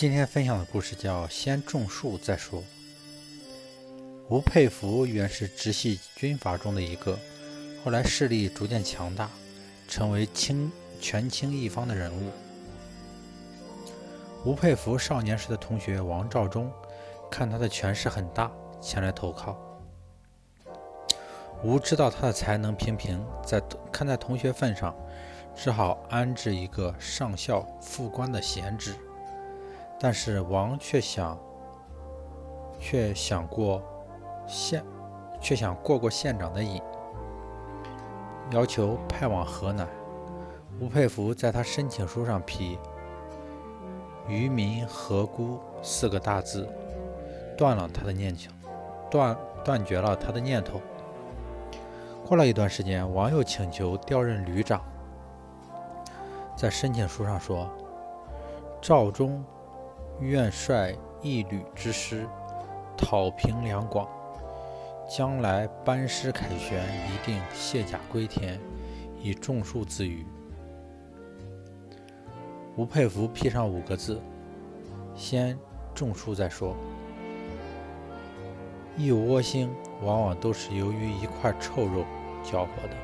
今天分享的故事叫“先种树再说”。吴佩孚原是直系军阀中的一个，后来势力逐渐强大，成为清权倾一方的人物。吴佩孚少年时的同学王肇中，看他的权势很大，前来投靠。吴知道他的才能平平，在看在同学份上，只好安置一个上校副官的闲职。但是王却想，却想过县，却想过过县长的瘾，要求派往河南。吴佩孚在他申请书上批“渔民何辜”四个大字，断了他的念想，断断绝了他的念头。过了一段时间，王又请求调任旅长，在申请书上说：“赵忠。”愿率一旅之师，讨平两广，将来班师凯旋，一定卸甲归田，以种树自娱。吴佩孚批上五个字：先种树再说。一窝星往往都是由于一块臭肉搅和的。